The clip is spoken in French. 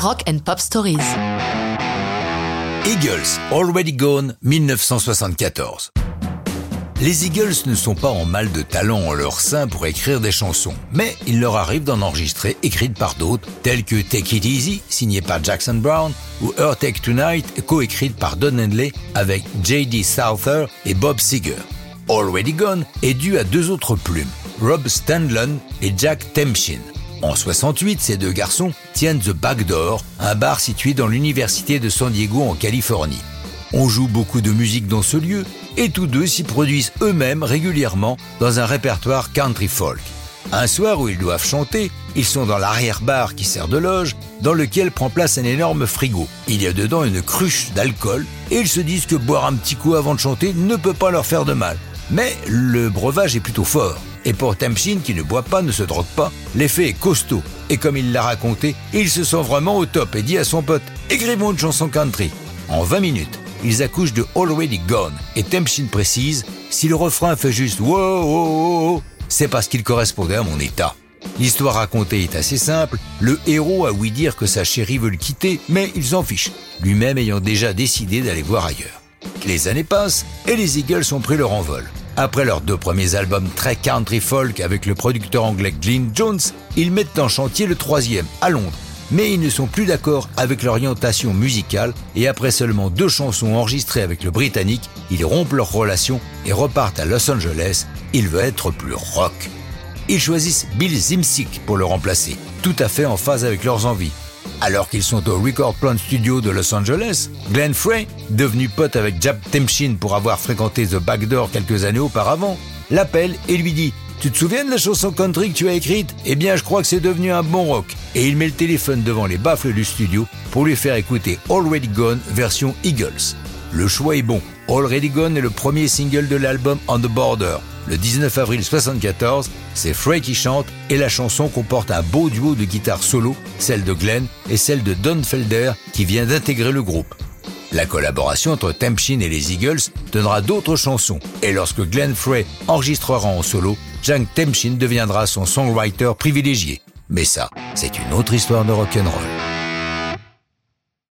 Rock and Pop Stories. Eagles, Already Gone, 1974. Les Eagles ne sont pas en mal de talent en leur sein pour écrire des chansons, mais il leur arrive d'en enregistrer écrites par d'autres, telles que Take It Easy, signée par Jackson Brown, ou Earth Take Tonight, coécrite par Don Henley avec J.D. Souther et Bob Seger. Already Gone est dû à deux autres plumes, Rob Stanlon et Jack Temchin. En 68, ces deux garçons tiennent The Back Door, un bar situé dans l'université de San Diego en Californie. On joue beaucoup de musique dans ce lieu et tous deux s'y produisent eux-mêmes régulièrement dans un répertoire country folk. Un soir où ils doivent chanter, ils sont dans l'arrière-bar qui sert de loge, dans lequel prend place un énorme frigo. Il y a dedans une cruche d'alcool et ils se disent que boire un petit coup avant de chanter ne peut pas leur faire de mal. Mais le breuvage est plutôt fort. Et pour Tempchin, qui ne boit pas, ne se drogue pas, l'effet est costaud. Et comme il l'a raconté, il se sent vraiment au top et dit à son pote Écrivons une chanson country. En 20 minutes, ils accouchent de Already Gone. Et Tempchin précise Si le refrain fait juste wow, wow, wow c'est parce qu'il correspondait à mon état. L'histoire racontée est assez simple. Le héros a ouï dire que sa chérie veut le quitter, mais il s'en fiche, lui-même ayant déjà décidé d'aller voir ailleurs. Les années passent et les Eagles ont pris leur envol. Après leurs deux premiers albums très country folk avec le producteur anglais Glyn Jones, ils mettent en chantier le troisième, à Londres. Mais ils ne sont plus d'accord avec l'orientation musicale et après seulement deux chansons enregistrées avec le Britannique, ils rompent leur relation et repartent à Los Angeles. Il veut être plus rock. Ils choisissent Bill Zimsick pour le remplacer, tout à fait en phase avec leurs envies. Alors qu'ils sont au Record Plant Studio de Los Angeles, Glenn Frey, devenu pote avec Jab Temchin pour avoir fréquenté The Backdoor quelques années auparavant, l'appelle et lui dit Tu te souviens de la chanson country que tu as écrite? Eh bien, je crois que c'est devenu un bon rock. Et il met le téléphone devant les baffles du studio pour lui faire écouter Already Gone version Eagles. Le choix est bon. Already Gone est le premier single de l'album On the Border. Le 19 avril 74, c'est Frey qui chante et la chanson comporte un beau duo de guitare solo, celle de Glenn et celle de Don Felder qui vient d'intégrer le groupe. La collaboration entre Tempchin et les Eagles donnera d'autres chansons et lorsque Glenn Frey enregistrera en solo, Jack Tempchin deviendra son songwriter privilégié. Mais ça, c'est une autre histoire de rock'n'roll.